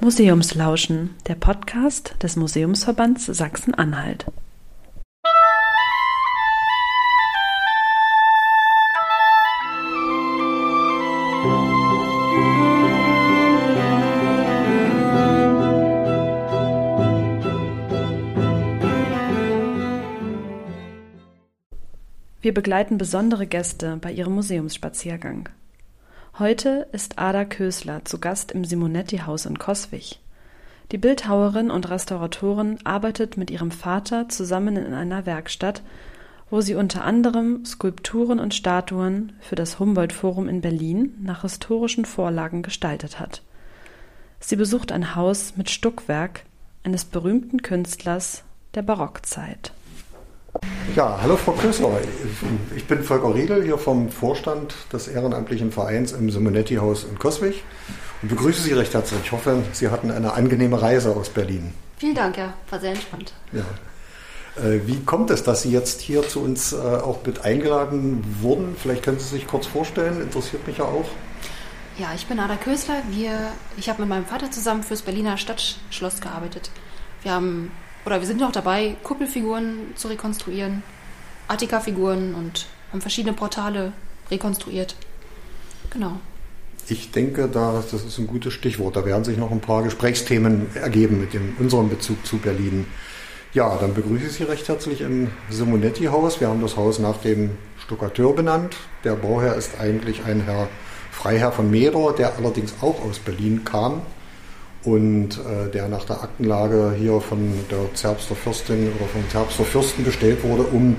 Museumslauschen, der Podcast des Museumsverbands Sachsen-Anhalt. Wir begleiten besondere Gäste bei ihrem Museumsspaziergang. Heute ist Ada Kösler zu Gast im Simonetti-Haus in Coswig. Die Bildhauerin und Restauratorin arbeitet mit ihrem Vater zusammen in einer Werkstatt, wo sie unter anderem Skulpturen und Statuen für das Humboldt-Forum in Berlin nach historischen Vorlagen gestaltet hat. Sie besucht ein Haus mit Stuckwerk eines berühmten Künstlers der Barockzeit. Ja, hallo Frau Kösler. Ich bin Volker Riedel hier vom Vorstand des Ehrenamtlichen Vereins im Simonetti-Haus in Coswig und begrüße Sie recht herzlich. Ich hoffe, Sie hatten eine angenehme Reise aus Berlin. Vielen Dank, ja, war sehr entspannt. Ja. Äh, wie kommt es, dass Sie jetzt hier zu uns äh, auch mit eingeladen wurden? Vielleicht können Sie sich kurz vorstellen, interessiert mich ja auch. Ja, ich bin Ada Kösler. Wir, ich habe mit meinem Vater zusammen fürs Berliner Stadtschloss gearbeitet. Wir haben oder wir sind noch dabei, Kuppelfiguren zu rekonstruieren, Attika-Figuren und haben verschiedene Portale rekonstruiert. Genau. Ich denke, das ist ein gutes Stichwort. Da werden sich noch ein paar Gesprächsthemen ergeben mit dem, unserem Bezug zu Berlin. Ja, dann begrüße ich Sie recht herzlich im Simonetti-Haus. Wir haben das Haus nach dem Stuckateur benannt. Der Bauherr ist eigentlich ein Herr Freiherr von Meder, der allerdings auch aus Berlin kam und äh, der nach der Aktenlage hier von der Zerbster Fürstin oder vom Zerbster Fürsten bestellt wurde, um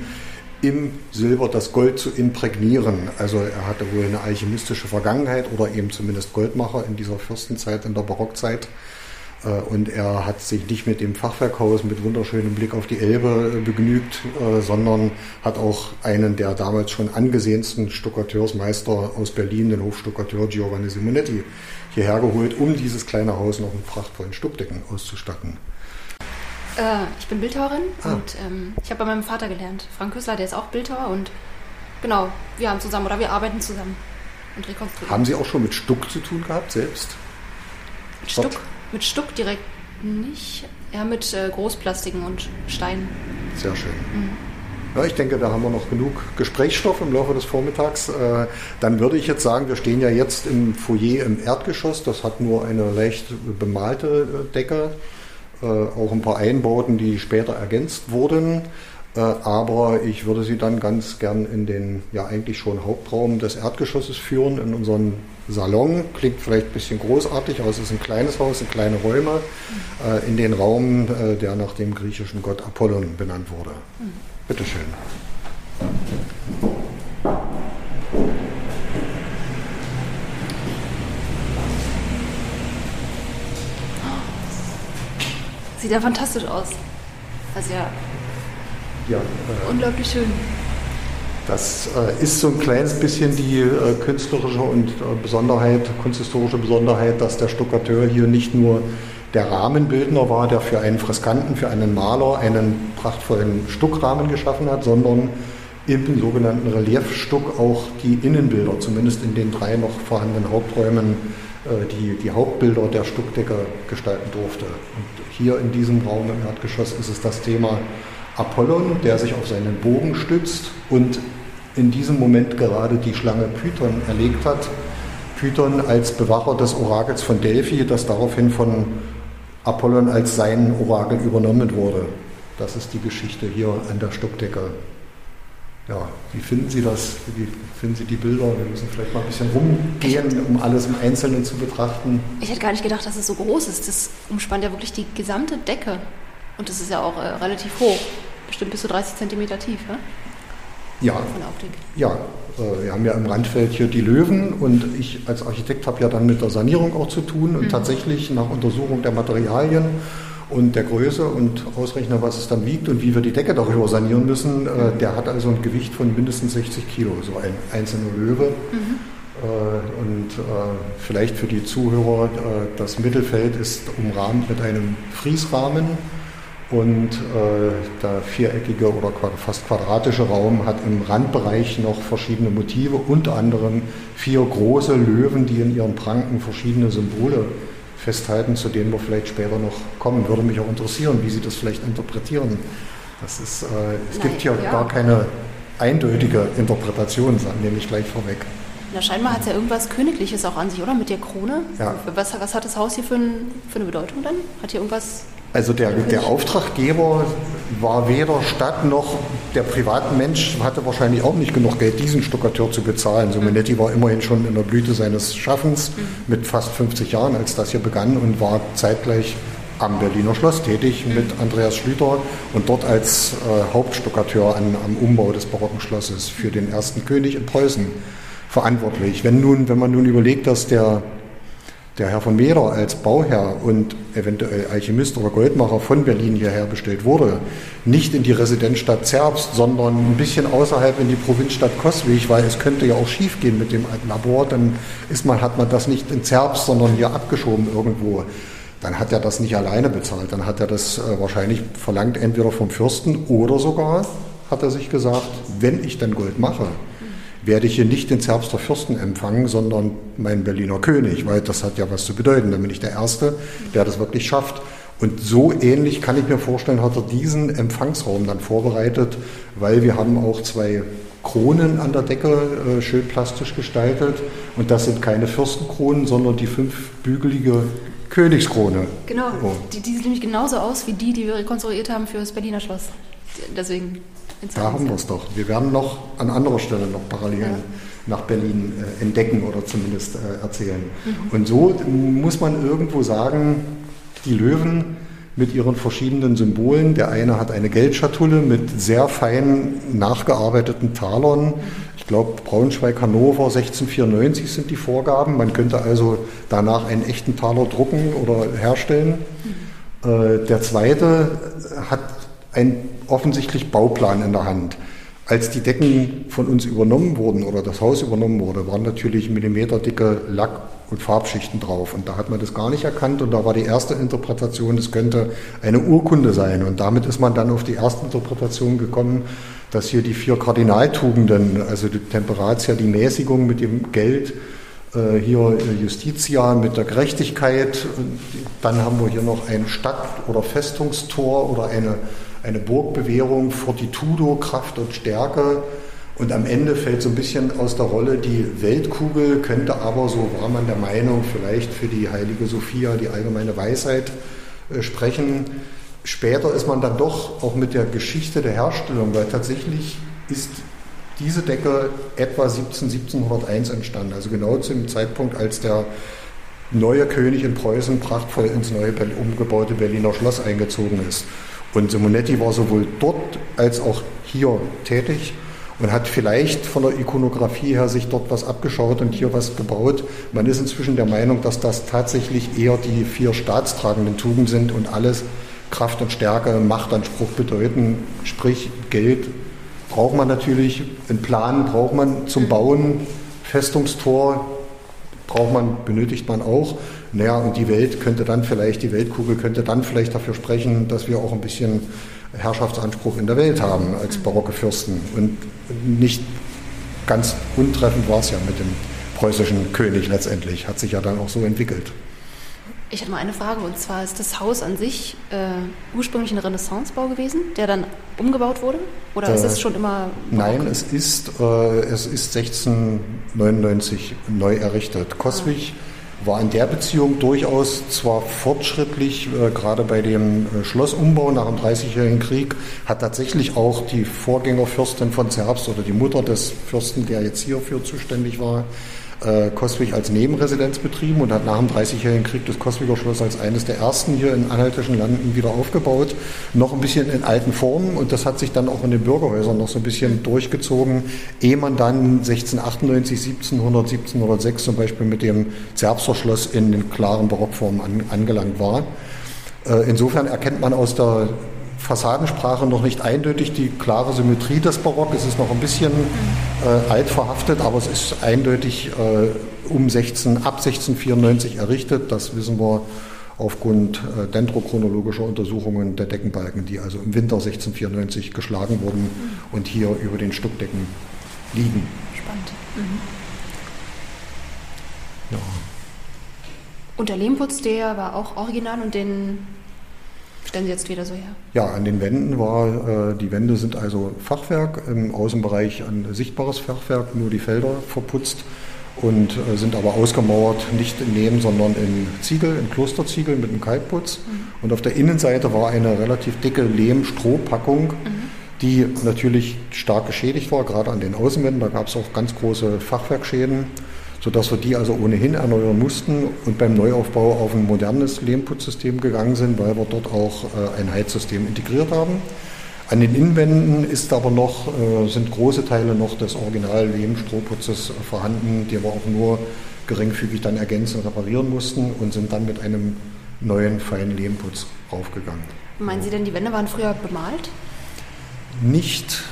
im Silber das Gold zu imprägnieren. Also er hatte wohl eine alchemistische Vergangenheit oder eben zumindest Goldmacher in dieser Fürstenzeit, in der Barockzeit. Äh, und er hat sich nicht mit dem Fachwerkhaus mit wunderschönem Blick auf die Elbe äh, begnügt, äh, sondern hat auch einen der damals schon angesehensten Stuckateursmeister aus Berlin, den Hofstuckateur Giovanni Simonetti, hierher geholt, um dieses kleine Haus noch mit prachtvollen Stuckdecken auszustatten. Äh, ich bin Bildhauerin ah. und ähm, ich habe bei meinem Vater gelernt. Frank Küssler, der ist auch Bildhauer und genau, wir haben zusammen oder wir arbeiten zusammen und rekonstruieren. Haben Sie auch schon mit Stuck zu tun gehabt selbst? Mit Stuck? Mit Stuck direkt nicht. Ja, mit äh, Großplastiken und Steinen. Sehr schön. Mhm. Ja, ich denke, da haben wir noch genug Gesprächsstoff im Laufe des Vormittags. Äh, dann würde ich jetzt sagen, wir stehen ja jetzt im Foyer im Erdgeschoss. Das hat nur eine leicht bemalte äh, Decke, äh, auch ein paar Einbauten, die später ergänzt wurden. Aber ich würde Sie dann ganz gern in den ja eigentlich schon Hauptraum des Erdgeschosses führen, in unseren Salon. Klingt vielleicht ein bisschen großartig, aber es ist ein kleines Haus, sind kleine Räume, in den Raum, der nach dem griechischen Gott Apollon benannt wurde. Mhm. Bitte schön. Sieht ja fantastisch aus. Also ja, ja äh, unglaublich schön. Das äh, ist so ein kleines bisschen die äh, künstlerische und äh, Besonderheit, kunsthistorische Besonderheit, dass der Stuckateur hier nicht nur der Rahmenbildner war, der für einen Freskanten, für einen Maler einen prachtvollen Stuckrahmen geschaffen hat, sondern im sogenannten Reliefstuck auch die Innenbilder, zumindest in den drei noch vorhandenen Haupträumen, äh, die, die Hauptbilder der Stuckdecke gestalten durfte. Und hier in diesem Raum im Erdgeschoss ist es das Thema Apollon, der sich auf seinen Bogen stützt und in diesem Moment gerade die Schlange Python erlegt hat. Python als Bewacher des Orakels von Delphi, das daraufhin von Apollon als sein Orakel übernommen wurde. Das ist die Geschichte hier an der Stuckdecke. Ja, wie finden Sie das? Wie finden Sie die Bilder? Wir müssen vielleicht mal ein bisschen rumgehen, um alles im Einzelnen zu betrachten. Ich hätte gar nicht gedacht, dass es so groß ist. Das umspannt ja wirklich die gesamte Decke. Und das ist ja auch äh, relativ hoch. Bestimmt bis zu 30 Zentimeter tief, ne? Ja. Von Optik. Ja, äh, wir haben ja im Randfeld hier die Löwen und ich als Architekt habe ja dann mit der Sanierung auch zu tun und mhm. tatsächlich nach Untersuchung der Materialien und der Größe und ausrechnen, was es dann wiegt und wie wir die Decke darüber sanieren müssen, äh, mhm. der hat also ein Gewicht von mindestens 60 Kilo, so ein einzelner Löwe. Mhm. Äh, und vielleicht für die Zuhörer, das Mittelfeld ist umrahmt mit einem Friesrahmen und äh, der viereckige oder fast quadratische Raum hat im Randbereich noch verschiedene Motive, unter anderem vier große Löwen, die in ihren Pranken verschiedene Symbole festhalten, zu denen wir vielleicht später noch kommen. Würde mich auch interessieren, wie Sie das vielleicht interpretieren. Das ist, äh, es Nein, gibt hier ja. gar keine eindeutige Interpretation, nehme ich gleich vorweg. Na, scheinbar hat es ja irgendwas Königliches auch an sich, oder? Mit der Krone. Ja. Was, was hat das Haus hier für, ein, für eine Bedeutung dann? Hat hier irgendwas also der, der Auftraggeber war weder Stadt noch der Privatmensch, hatte wahrscheinlich auch nicht genug Geld, diesen Stuckateur zu bezahlen. So Minetti war immerhin schon in der Blüte seines Schaffens mit fast 50 Jahren, als das hier begann und war zeitgleich am Berliner Schloss tätig mit Andreas Schlüter und dort als äh, Hauptstuckateur an, am Umbau des barocken Schlosses für den ersten König in Preußen verantwortlich. Wenn, nun, wenn man nun überlegt, dass der der Herr von Meder als Bauherr und eventuell Alchemist oder Goldmacher von Berlin hierher bestellt wurde, nicht in die Residenzstadt Zerbst, sondern ein bisschen außerhalb in die Provinzstadt Coswig, weil es könnte ja auch schief gehen mit dem Labor, dann ist man, hat man das nicht in Zerbst, sondern hier abgeschoben irgendwo. Dann hat er das nicht alleine bezahlt, dann hat er das äh, wahrscheinlich verlangt, entweder vom Fürsten oder sogar, hat er sich gesagt, wenn ich dann Gold mache, werde ich hier nicht den Zerbster Fürsten empfangen, sondern meinen Berliner König, weil das hat ja was zu bedeuten. Dann bin ich der Erste, der das wirklich schafft. Und so ähnlich kann ich mir vorstellen, hat er diesen Empfangsraum dann vorbereitet, weil wir haben auch zwei Kronen an der Decke äh, schön plastisch gestaltet. Und das sind keine Fürstenkronen, sondern die fünfbügelige Königskrone. Genau, oh. die, die sieht nämlich genauso aus wie die, die wir rekonstruiert haben für das Berliner Schloss. Deswegen da haben wir es doch. Wir werden noch an anderer Stelle noch Parallelen ja. nach Berlin äh, entdecken oder zumindest äh, erzählen. Mhm. Und so muss man irgendwo sagen, die Löwen mit ihren verschiedenen Symbolen. Der eine hat eine Geldschatulle mit sehr fein nachgearbeiteten Talern. Ich glaube, Braunschweig, Hannover 1694 sind die Vorgaben. Man könnte also danach einen echten Taler drucken oder herstellen. Mhm. Äh, der zweite hat ein offensichtlich Bauplan in der Hand. Als die Decken von uns übernommen wurden oder das Haus übernommen wurde, waren natürlich millimeterdicke Lack- und Farbschichten drauf. Und da hat man das gar nicht erkannt. Und da war die erste Interpretation, es könnte eine Urkunde sein. Und damit ist man dann auf die erste Interpretation gekommen, dass hier die vier Kardinaltugenden, also die Temperatia, die Mäßigung mit dem Geld, äh, hier Justitia mit der Gerechtigkeit. Und dann haben wir hier noch ein Stadt- oder Festungstor oder eine eine Burgbewährung, Fortitudo, Kraft und Stärke. Und am Ende fällt so ein bisschen aus der Rolle die Weltkugel, könnte aber, so war man der Meinung, vielleicht für die heilige Sophia die allgemeine Weisheit äh, sprechen. Später ist man dann doch auch mit der Geschichte der Herstellung, weil tatsächlich ist diese Decke etwa 17, 1701 entstanden, also genau zu dem Zeitpunkt, als der neue König in Preußen prachtvoll ins neue umgebaute Berliner Schloss eingezogen ist. Und Simonetti war sowohl dort als auch hier tätig und hat vielleicht von der Ikonografie her sich dort was abgeschaut und hier was gebaut. Man ist inzwischen der Meinung, dass das tatsächlich eher die vier staatstragenden Tugenden sind und alles Kraft und Stärke, Machtanspruch bedeuten. Sprich, Geld braucht man natürlich, einen Plan braucht man zum Bauen, Festungstor braucht man, benötigt man auch. Naja, und die Welt könnte dann vielleicht, die Weltkugel könnte dann vielleicht dafür sprechen, dass wir auch ein bisschen Herrschaftsanspruch in der Welt haben als barocke Fürsten. Und nicht ganz untreffend war es ja mit dem preußischen König letztendlich, hat sich ja dann auch so entwickelt. Ich habe mal eine Frage und zwar ist das Haus an sich äh, ursprünglich ein Renaissancebau gewesen, der dann umgebaut wurde? Oder äh, ist es schon immer? Barock? Nein, es ist, äh, es ist 1699 neu errichtet. Coswig ah war in der Beziehung durchaus zwar fortschrittlich, äh, gerade bei dem äh, Schlossumbau nach dem Dreißigjährigen Krieg, hat tatsächlich auch die Vorgängerfürstin von Zerbst oder die Mutter des Fürsten, der jetzt hierfür zuständig war, äh, Coswig als Nebenresidenz betrieben und hat nach dem Dreißigjährigen Krieg das Coswiger Schloss als eines der ersten hier in anhaltischen Landen wieder aufgebaut. Noch ein bisschen in alten Formen und das hat sich dann auch in den Bürgerhäusern noch so ein bisschen durchgezogen, ehe man dann 1698, 1700, 1706 zum Beispiel mit dem Zerbster Schloss in den klaren Barockformen an, angelangt war. Äh, insofern erkennt man aus der Fassadensprache noch nicht eindeutig die klare Symmetrie des Barock. Es ist noch ein bisschen äh, alt verhaftet, aber es ist eindeutig äh, um 16, ab 1694 errichtet. Das wissen wir aufgrund äh, dendrochronologischer Untersuchungen der Deckenbalken, die also im Winter 1694 geschlagen wurden und hier über den Stuckdecken liegen. Spannend. Mhm. Ja. Und der Lehmputz, der war auch original und den stellen Sie jetzt wieder so her? Ja, an den Wänden war, äh, die Wände sind also Fachwerk, im Außenbereich ein sichtbares Fachwerk, nur die Felder verputzt und äh, sind aber ausgemauert, nicht in Lehm, sondern in Ziegel, in Klosterziegel mit einem Kalkputz. Mhm. Und auf der Innenseite war eine relativ dicke Lehm-Strohpackung, mhm. die natürlich stark geschädigt war, gerade an den Außenwänden. Da gab es auch ganz große Fachwerkschäden sodass wir die also ohnehin erneuern mussten und beim Neuaufbau auf ein modernes Lehmputzsystem gegangen sind, weil wir dort auch äh, ein Heizsystem integriert haben. An den Innenwänden ist aber noch, äh, sind große Teile noch des Original Lehm-Strohputzes vorhanden, die wir auch nur geringfügig dann ergänzen, reparieren mussten und sind dann mit einem neuen feinen Lehmputz raufgegangen. Meinen Sie denn, die Wände waren früher bemalt? Nicht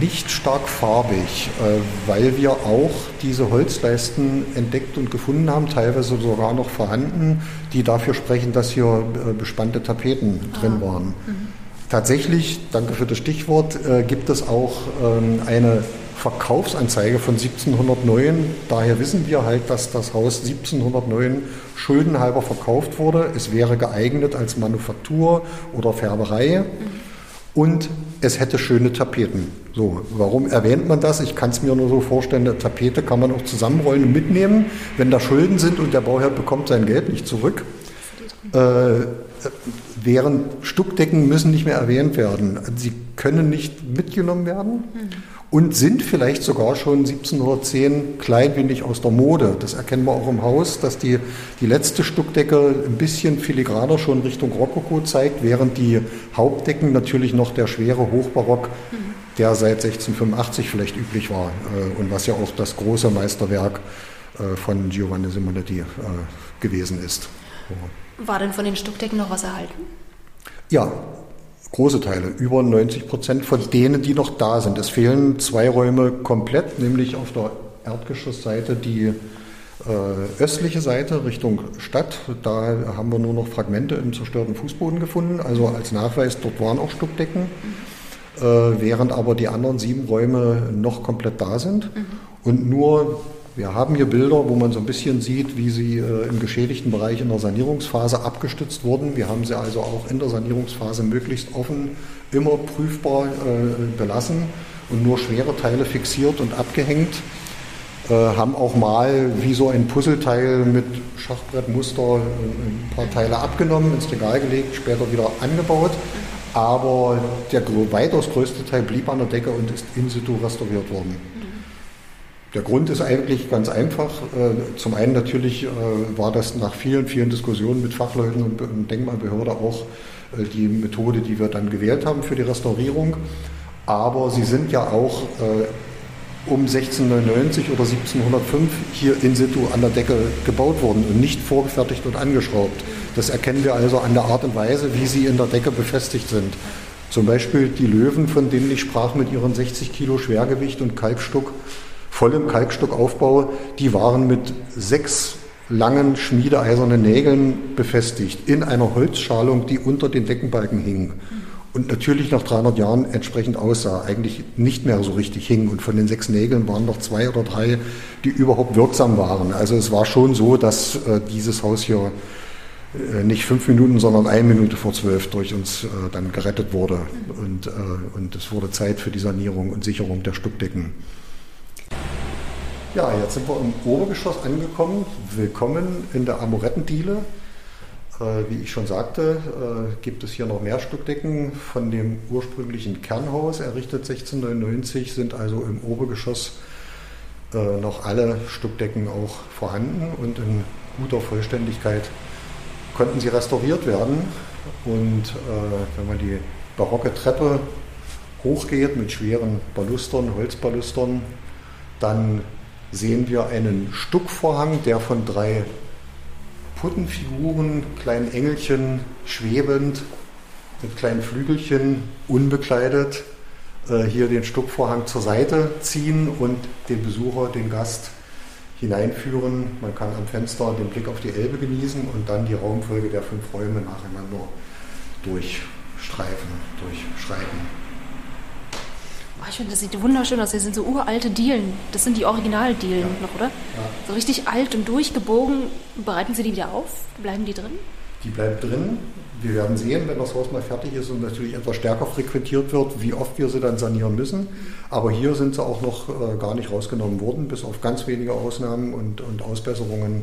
nicht stark farbig, äh, weil wir auch diese Holzleisten entdeckt und gefunden haben, teilweise sogar noch vorhanden, die dafür sprechen, dass hier äh, bespannte Tapeten drin ah. waren. Mhm. Tatsächlich, danke für das Stichwort, äh, gibt es auch ähm, eine Verkaufsanzeige von 1709. Daher wissen wir halt, dass das Haus 1709 schuldenhalber verkauft wurde. Es wäre geeignet als Manufaktur oder Färberei. Mhm und es hätte schöne Tapeten. So, warum erwähnt man das? Ich kann es mir nur so vorstellen, eine Tapete kann man auch zusammenrollen und mitnehmen, wenn da Schulden sind und der Bauherr bekommt sein Geld nicht zurück. Äh, während Stuckdecken müssen nicht mehr erwähnt werden. Sie können nicht mitgenommen werden. Mhm und sind vielleicht sogar schon 1710 klein wenig aus der Mode. Das erkennen wir auch im Haus, dass die, die letzte Stuckdecke ein bisschen filigraner schon Richtung Rokoko zeigt, während die Hauptdecken natürlich noch der schwere Hochbarock, mhm. der seit 1685 vielleicht üblich war äh, und was ja auch das große Meisterwerk äh, von Giovanni Simonetti äh, gewesen ist. War denn von den Stuckdecken noch was erhalten? Ja, große Teile, über 90 Prozent von denen, die noch da sind. Es fehlen zwei Räume komplett, nämlich auf der Erdgeschossseite die äh, östliche Seite Richtung Stadt. Da haben wir nur noch Fragmente im zerstörten Fußboden gefunden, also als Nachweis, dort waren auch Stuckdecken, äh, während aber die anderen sieben Räume noch komplett da sind mhm. und nur wir haben hier Bilder, wo man so ein bisschen sieht, wie sie äh, im geschädigten Bereich in der Sanierungsphase abgestützt wurden. Wir haben sie also auch in der Sanierungsphase möglichst offen, immer prüfbar äh, belassen und nur schwere Teile fixiert und abgehängt. Äh, haben auch mal wie so ein Puzzleteil mit Schachbrettmuster äh, ein paar Teile abgenommen, ins Regal gelegt, später wieder angebaut. Aber der weitaus größte Teil blieb an der Decke und ist in situ restauriert worden. Der Grund ist eigentlich ganz einfach. Äh, zum einen natürlich äh, war das nach vielen, vielen Diskussionen mit Fachleuten und Denkmalbehörde auch äh, die Methode, die wir dann gewählt haben für die Restaurierung. Aber sie sind ja auch um 1699 oder 1705 hier in situ an der Decke gebaut worden und nicht vorgefertigt und angeschraubt. Das erkennen wir also an der Art und Weise, wie sie in der Decke befestigt sind. Zum Beispiel die Löwen, von denen ich sprach, mit ihren 60 Kilo Schwergewicht und Kalkstuck vollem Kalkstuckaufbau, die waren mit sechs langen schmiedeeisernen Nägeln befestigt in einer Holzschalung, die unter den Deckenbalken hing. Und natürlich nach 300 Jahren entsprechend aussah, eigentlich nicht mehr so richtig hing. Und von den sechs Nägeln waren noch zwei oder drei, die überhaupt wirksam waren. Also es war schon so, dass äh, dieses Haus hier äh, nicht fünf Minuten, sondern eine Minute vor zwölf durch uns äh, dann gerettet wurde. Und, äh, und es wurde Zeit für die Sanierung und Sicherung der Stuckdecken. Ja, jetzt sind wir im Obergeschoss angekommen. Willkommen in der Amorettendiele. Äh, wie ich schon sagte, äh, gibt es hier noch mehr Stückdecken von dem ursprünglichen Kernhaus, errichtet 1699, sind also im Obergeschoss äh, noch alle Stückdecken auch vorhanden und in guter Vollständigkeit konnten sie restauriert werden. Und äh, wenn man die barocke Treppe hochgeht mit schweren Balustern, Holzbalustern, dann sehen wir einen Stuckvorhang, der von drei Puttenfiguren, kleinen Engelchen, schwebend, mit kleinen Flügelchen, unbekleidet, äh, hier den Stuckvorhang zur Seite ziehen und den Besucher, den Gast hineinführen. Man kann am Fenster den Blick auf die Elbe genießen und dann die Raumfolge der fünf Räume nacheinander durchstreifen, durchschreiten. Oh, ich finde, das sieht wunderschön aus. Das sind so uralte Dielen. Das sind die Originaldielen Ja. noch, oder? Ja. So richtig alt und durchgebogen. Bereiten Sie die wieder auf? Bleiben die drin? Die bleibt drin. Wir werden sehen, wenn das Haus mal fertig ist und natürlich etwas stärker frequentiert wird, wie oft wir sie dann sanieren müssen. Aber hier sind sie auch noch äh, gar nicht rausgenommen worden, bis auf ganz wenige Ausnahmen und, und Ausbesserungen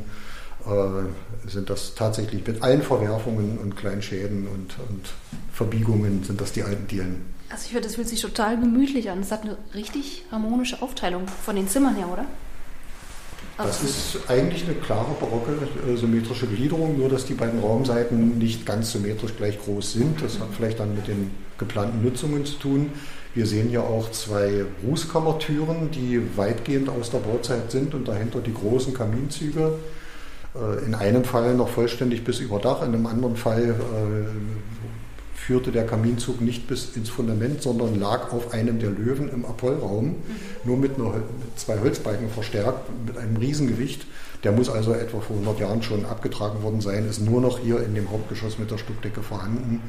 sind das tatsächlich mit allen Verwerfungen und kleinen Schäden und, und Verbiegungen sind das die alten Dielen. Also ich finde, das fühlt sich total gemütlich an. Es hat eine richtig harmonische Aufteilung von den Zimmern her, oder? Das Also, ist eigentlich eine klare barocke äh, symmetrische Gliederung, nur dass die beiden Raumseiten nicht ganz symmetrisch gleich groß sind. Das hat vielleicht dann mit den geplanten Nutzungen zu tun. Wir sehen hier auch zwei Rußkammertüren, die weitgehend aus der Bauzeit sind und dahinter die großen Kaminzüge. Äh, In einem Fall noch vollständig bis über Dach, in einem anderen Fall äh, führte der Kaminzug nicht bis ins Fundament, sondern lag auf einem der Löwen im Apollraum, nur mit, einer, mit zwei Holzbalken verstärkt, mit einem Riesengewicht. Der muss also etwa vor 100 Jahren schon abgetragen worden sein, ist nur noch hier in dem Hauptgeschoss mit der Stuckdecke vorhanden,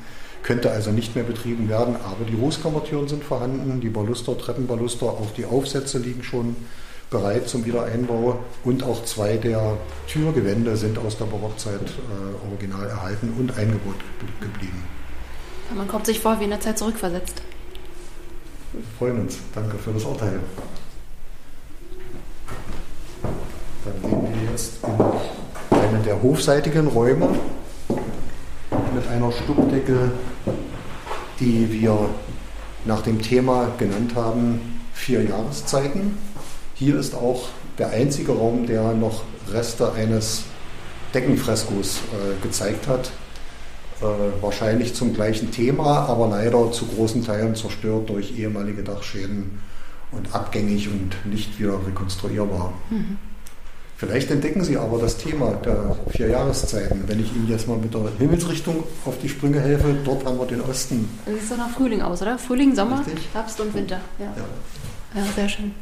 könnte also nicht mehr betrieben werden, aber die Rußkammertüren sind vorhanden, die Baluster, Treppenbaluster, auch die Aufsätze liegen schon bereit zum Wiedereinbau und auch zwei der Türgewände sind aus der Barockzeit äh, original erhalten und eingebaut ge- geblieben. man kommt sich vor wie in der Zeit zurückversetzt. Wir freuen uns. Danke für das Urteil. Dann gehen wir jetzt in einen der hofseitigen Räume mit einer Stuckdecke, die wir nach dem Thema genannt haben, vier Jahreszeiten. Hier ist auch der einzige Raum, der noch Reste eines Deckenfreskos äh, gezeigt hat. Äh, wahrscheinlich zum gleichen Thema, aber leider zu großen Teilen zerstört durch ehemalige Dachschäden und abgängig und nicht wieder rekonstruierbar. Vielleicht entdecken Sie aber das Thema der vier Jahreszeiten. Wenn ich Ihnen jetzt mal mit der Himmelsrichtung auf die Sprünge helfe, dort haben wir den Osten. Das sieht so nach Frühling aus, oder? Frühling, Sommer, Richtig. Herbst und Winter. Ja, Ja, ja sehr schön.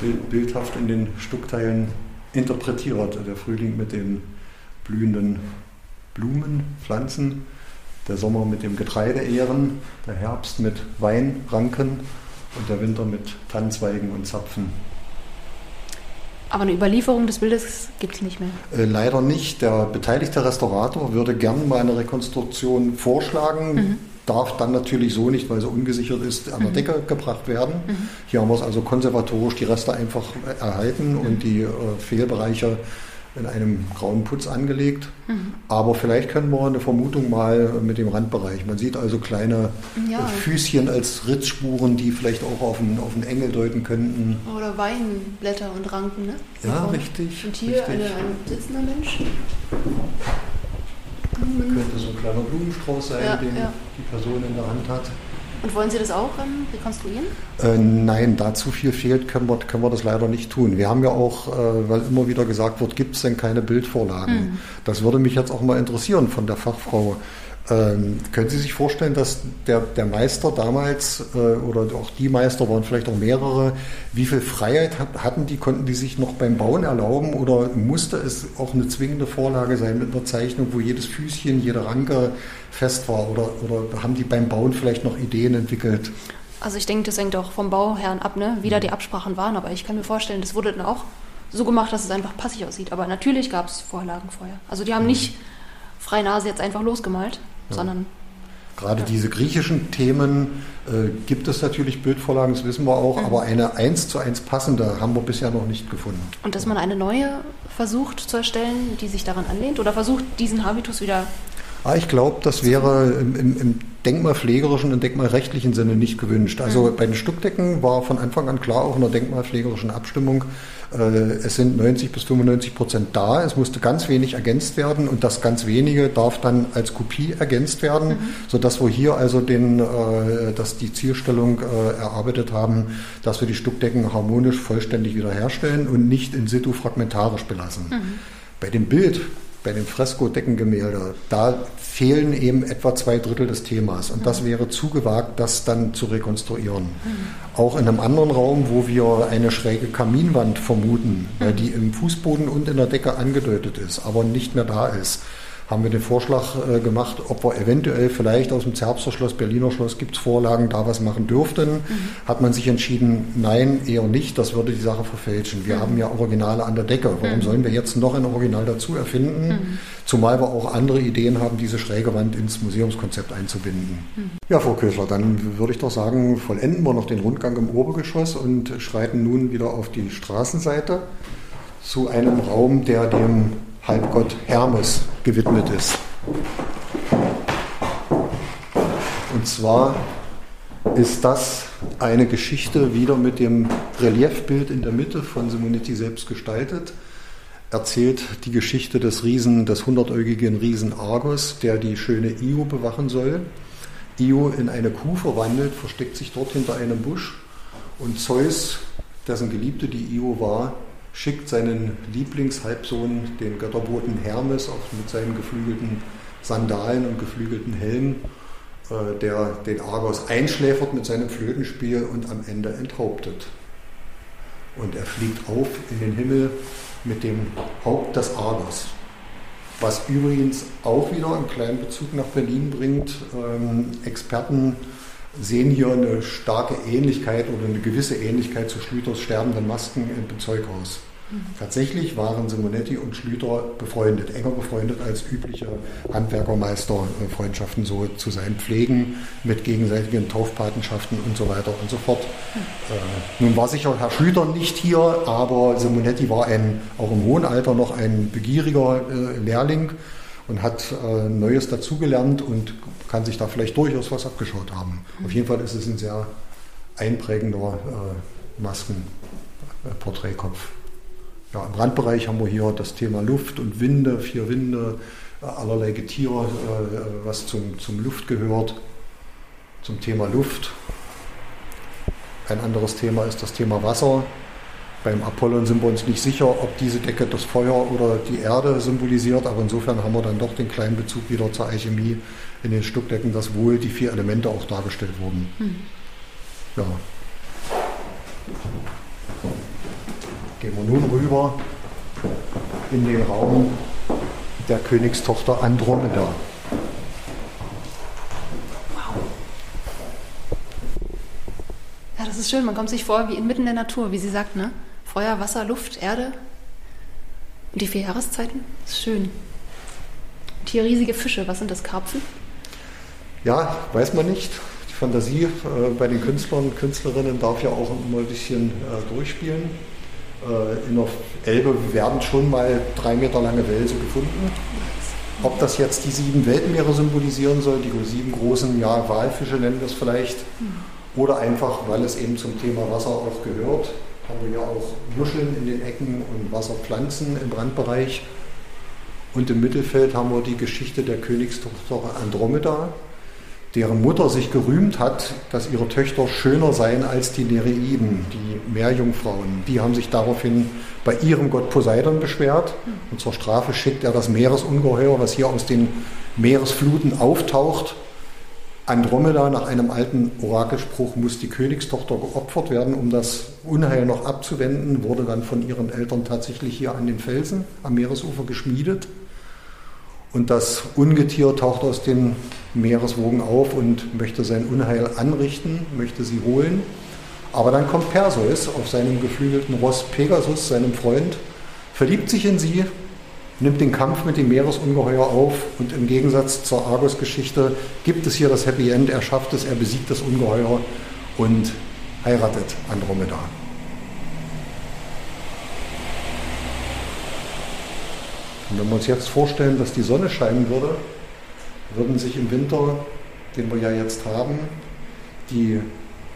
Bild- bildhaft in den Stuckteilen interpretiert. Der Frühling mit den blühenden Blumen, Pflanzen, der Sommer mit dem Getreideähren, der Herbst mit Weinranken und der Winter mit Tannenzweigen und Zapfen. Aber eine Überlieferung des Bildes gibt es nicht mehr. Äh, leider nicht. Der beteiligte Restaurator würde gerne mal eine Rekonstruktion vorschlagen. Mhm. Darf dann natürlich so nicht, weil sie ungesichert ist, an der Mhm. Decke gebracht werden. Mhm. Hier haben wir es also konservatorisch die Reste einfach erhalten und die äh, Fehlbereiche in einem grauen Putz angelegt. Mhm. Aber vielleicht können wir eine Vermutung mal mit dem Randbereich. Man sieht also kleine Ja. äh, Füßchen als Ritzspuren, die vielleicht auch auf einen, auf einen Engel deuten könnten. Oder Weinblätter und Ranken, ne? Hier Ja, richtig. Und hier richtig. eine, ein sitzender Mensch. Könnte so ein kleiner Blumenstrauß sein, Ja, den ja. Die Person in der Hand hat. Und wollen Sie das auch ähm, rekonstruieren? Äh, nein, da zu viel fehlt, können wir, können wir das leider nicht tun. Wir haben ja auch, äh, weil immer wieder gesagt wird, gibt es denn keine Bildvorlagen? Mhm. Das würde mich jetzt auch mal interessieren von der Fachfrau. Ähm, können Sie sich vorstellen, dass der, der Meister damals äh, oder auch die Meister waren vielleicht auch mehrere, wie viel Freiheit hat, hatten die, konnten die sich noch beim Bauen erlauben oder musste es auch eine zwingende Vorlage sein mit einer Zeichnung, wo jedes Füßchen, jede Ranke fest war oder, oder haben die beim Bauen vielleicht noch Ideen entwickelt? Also ich denke, das hängt auch vom Bauherrn ab, ne? wie da die Absprachen waren. Aber ich kann mir vorstellen, das wurde dann auch so gemacht, dass es einfach passig aussieht. Aber natürlich gab es Vorlagen vorher. Also die haben nicht frei Nase jetzt einfach losgemalt, Ja. sondern Gerade Ja. diese griechischen Themen äh, gibt es natürlich Bildvorlagen, das wissen wir auch, Mhm. aber eine eins zu eins passende haben wir bisher noch nicht gefunden. und dass man eine neue versucht zu erstellen, die sich daran anlehnt oder versucht, diesen Habitus wieder. Ah, ich glaube, das wäre im, im, im denkmalpflegerischen und denkmalrechtlichen Sinne nicht gewünscht. Also Mhm. bei den Stuckdecken war von Anfang an klar, auch in der denkmalpflegerischen Abstimmung, äh, es sind 90 bis 95 Prozent da, es musste ganz wenig ergänzt werden und das ganz wenige darf dann als Kopie ergänzt werden, Mhm. sodass wir hier also den, äh, dass die Zielstellung äh, erarbeitet haben, dass wir die Stuckdecken harmonisch vollständig wiederherstellen und nicht in situ fragmentarisch belassen. Mhm. Bei dem Bild, bei dem Fresko-Deckengemälde, da fehlen eben etwa zwei Drittel des Themas. Und das wäre zu gewagt, das dann zu rekonstruieren. Auch in einem anderen Raum, wo wir eine schräge Kaminwand vermuten, weil die im Fußboden und in der Decke angedeutet ist, aber nicht mehr da ist, haben wir den Vorschlag äh, gemacht, ob wir eventuell vielleicht aus dem Zerbster Schloss, Berliner Schloss gibt es Vorlagen, da was machen dürften. Mhm. Hat man sich entschieden, nein, eher nicht, das würde die Sache verfälschen. Wir mhm. haben ja Originale an der Decke. Warum mhm. sollen wir jetzt noch ein Original dazu erfinden? Mhm. Zumal wir auch andere Ideen haben, diese schräge Wand ins Museumskonzept einzubinden. Mhm. Ja, Frau Kösler, dann würde ich doch sagen, vollenden wir noch den Rundgang im Obergeschoss und schreiten nun wieder auf die Straßenseite zu einem Raum, der dem Halbgott Hermes gewidmet ist. Und zwar ist das eine Geschichte wieder mit dem Reliefbild in der Mitte von Simonetti selbst gestaltet. Erzählt die Geschichte des Riesen, des hundertäugigen Riesen Argos, der die schöne Io bewachen soll. Io in eine Kuh verwandelt, versteckt sich dort hinter einem Busch und Zeus, dessen Geliebte die Io war, schickt seinen Lieblingshalbsohn, den Götterboten Hermes, auch mit seinen geflügelten Sandalen und geflügelten Helm, äh, der den Argos einschläfert mit seinem Flötenspiel und am Ende enthauptet. Und er fliegt auf in den Himmel mit dem Haupt des Argos. Was übrigens auch wieder einen kleinen Bezug nach Berlin bringt. Ähm, Experten sehen hier eine starke Ähnlichkeit oder eine gewisse Ähnlichkeit zu Schlüters sterbenden Masken im Zeughaus. Mhm. Tatsächlich waren Simonetti und Schlüter befreundet, enger befreundet als übliche Handwerkermeisterfreundschaften so zu sein pflegen, mit gegenseitigen Taufpatenschaften und so weiter und so fort. Mhm. Äh, nun war sicher Herr Schlüter nicht hier, aber Simonetti war ein, auch im hohen Alter noch ein begieriger äh, Lehrling und hat äh, Neues dazugelernt und kann sich da vielleicht durchaus was abgeschaut haben. Auf jeden Fall ist es ein sehr einprägender äh, Maskenporträtkopf. Ja, Im Randbereich haben wir hier das Thema Luft und Winde, vier Winde, äh, allerlei Getiere, äh, was zum, zum Luft gehört, zum Thema Luft. Ein anderes Thema ist das Thema Wasser. Beim Apollon sind wir uns nicht sicher, ob diese Decke das Feuer oder die Erde symbolisiert, aber insofern haben wir dann doch den kleinen Bezug wieder zur Alchemie in den Stuckdecken, dass wohl die vier Elemente auch dargestellt wurden. Hm. Ja. Gehen wir nun rüber in den Raum der Königstochter Andromeda. Wow. Ja, das ist schön. Man kommt sich vor wie inmitten der Natur, wie sie sagt, ne? Feuer, Wasser, Luft, Erde. Und die vier Jahreszeiten. Das ist schön. Und hier riesige Fische. Was sind das? Karpfen? Ja, weiß man nicht. Die Fantasie äh, bei den Künstlern und Künstlerinnen darf ja auch immer ein bisschen äh, durchspielen. Äh, in der Elbe werden schon mal drei Meter lange Wälse gefunden. Ob das jetzt die sieben Weltmeere symbolisieren soll, die sieben großen ja, Walfische nennen wir es vielleicht, oder einfach, weil es eben zum Thema Wasser auch gehört, haben wir ja auch Muscheln in den Ecken und Wasserpflanzen im Brandbereich. Und im Mittelfeld haben wir die Geschichte der Königstochter Andromeda, deren Mutter sich gerühmt hat, dass ihre Töchter schöner seien als die Nereiden, die Meerjungfrauen. Die haben sich daraufhin bei ihrem Gott Poseidon beschwert und zur Strafe schickt er das Meeresungeheuer, was hier aus den Meeresfluten auftaucht, Andromeda nach einem alten Orakelspruch muss die Königstochter geopfert werden, um das Unheil noch abzuwenden, wurde dann von ihren Eltern tatsächlich hier an den Felsen am Meeresufer geschmiedet. Und das Ungetier taucht aus den Meereswogen auf und möchte sein Unheil anrichten, möchte sie holen. Aber dann kommt Perseus auf seinem geflügelten Ross Pegasus, seinem Freund, verliebt sich in sie nimmt den Kampf mit dem Meeresungeheuer auf und im Gegensatz zur Argus-Geschichte gibt es hier das Happy End. Er schafft es, er besiegt das Ungeheuer und heiratet Andromeda. Und wenn wir uns jetzt vorstellen, dass die Sonne scheinen würde, würden sich im Winter, den wir ja jetzt haben, die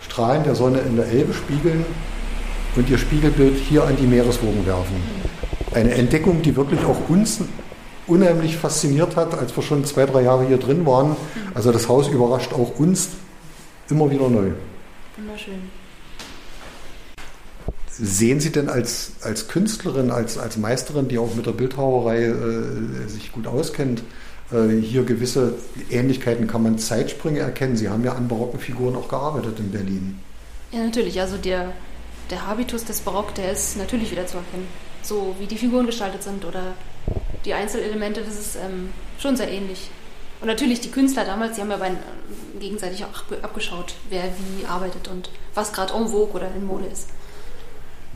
Strahlen der Sonne in der Elbe spiegeln und ihr Spiegelbild hier an die Meereswogen werfen eine Entdeckung, die wirklich auch uns unheimlich fasziniert hat, als wir schon zwei, drei Jahre hier drin waren. Also das Haus überrascht auch uns immer wieder neu. Wunderschön. Sehen Sie denn als, als Künstlerin, als, als Meisterin, die auch mit der Bildhauerei äh, sich gut auskennt, äh, hier gewisse Ähnlichkeiten? Kann man Zeitsprünge erkennen? Sie haben ja an barocken Figuren auch gearbeitet in Berlin. Ja, natürlich. Also der, der Habitus des Barock, der ist natürlich wieder zu erkennen so wie die Figuren gestaltet sind oder die Einzelelemente, das ist, ähm, schon sehr ähnlich. Und natürlich die Künstler damals, die haben ja bei, gegenseitig auch abgeschaut, wer wie arbeitet und was gerade en vogue oder in Mode ist.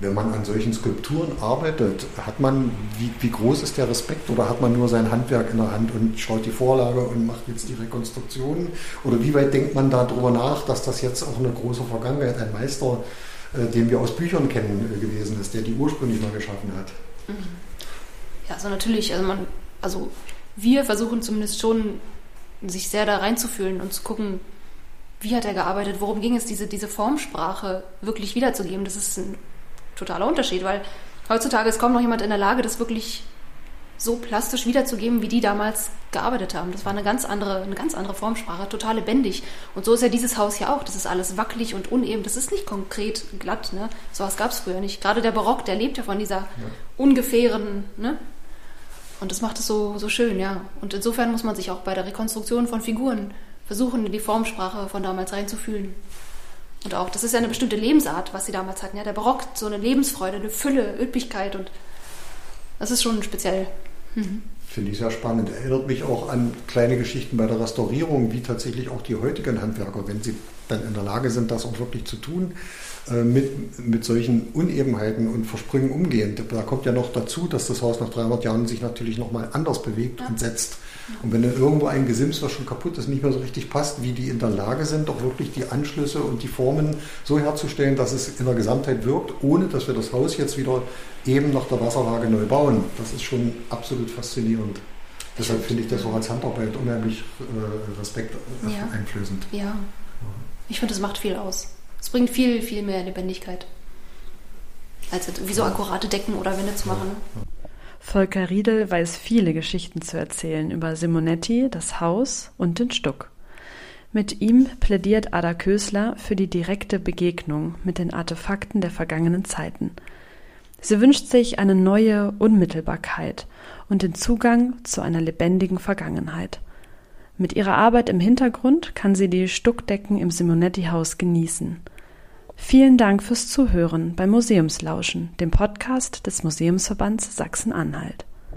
Wenn man an solchen Skulpturen arbeitet, hat man, wie, wie groß ist der Respekt oder hat man nur sein Handwerk in der Hand und schaut die Vorlage und macht jetzt die Rekonstruktion? Oder wie weit denkt man darüber nach, dass das jetzt auch eine große Vergangenheit, ein Meister, äh, den wir aus Büchern kennen, äh, gewesen ist, der die ursprünglich mal geschaffen hat? Mhm. Ja, also natürlich, also man, also wir versuchen zumindest schon, sich sehr da reinzufühlen und zu gucken, wie hat er gearbeitet, worum ging es, diese, diese Formsprache wirklich wiederzugeben. Das ist ein totaler Unterschied, weil heutzutage ist kaum noch jemand in der Lage, das wirklich so plastisch wiederzugeben, wie die damals gearbeitet haben. Das war eine ganz andere, eine ganz andere Formsprache, total lebendig. Und so ist ja dieses Haus ja auch. Das ist alles wackelig und uneben. Das ist nicht konkret glatt. Ne? So was gab es früher nicht. Gerade der Barock, der lebt ja von dieser ja. ungefähren. Ne? Und das macht es so, so schön, ja. Und insofern muss man sich auch bei der Rekonstruktion von Figuren versuchen, die Formsprache von damals reinzufühlen. Und auch, das ist ja eine bestimmte Lebensart, was sie damals hatten. Ja, der Barock, so eine Lebensfreude, eine Fülle, Üppigkeit und das ist schon speziell. Mhm. Finde ich sehr spannend. Erinnert mich auch an kleine Geschichten bei der Restaurierung, wie tatsächlich auch die heutigen Handwerker, wenn sie dann in der Lage sind, das auch wirklich zu tun, äh, mit, mit solchen Unebenheiten und Versprüngen umgehen. Da kommt ja noch dazu, dass das Haus nach 300 Jahren sich natürlich nochmal anders bewegt ja. und setzt. Und wenn dann irgendwo ein Gesims, was schon kaputt ist, nicht mehr so richtig passt, wie die in der Lage sind, auch wirklich die Anschlüsse und die Formen so herzustellen, dass es in der Gesamtheit wirkt, ohne dass wir das Haus jetzt wieder eben nach der Wasserlage neu bauen. Das ist schon absolut faszinierend. Deshalb finde ich das auch als Handarbeit unheimlich äh, Respekt ja. einflößend. Ja. Ich finde, das macht viel aus. Es bringt viel, viel mehr Lebendigkeit, als wie so akkurate Decken oder Wände zu machen. Volker Riedel weiß viele Geschichten zu erzählen über Simonetti, das Haus und den Stuck. Mit ihm plädiert Ada Kösler für die direkte Begegnung mit den Artefakten der vergangenen Zeiten. Sie wünscht sich eine neue Unmittelbarkeit und den Zugang zu einer lebendigen Vergangenheit. Mit ihrer Arbeit im Hintergrund kann sie die Stuckdecken im Simonetti-Haus genießen. Vielen Dank fürs Zuhören bei Museumslauschen, dem Podcast des Museumsverbands Sachsen-Anhalt.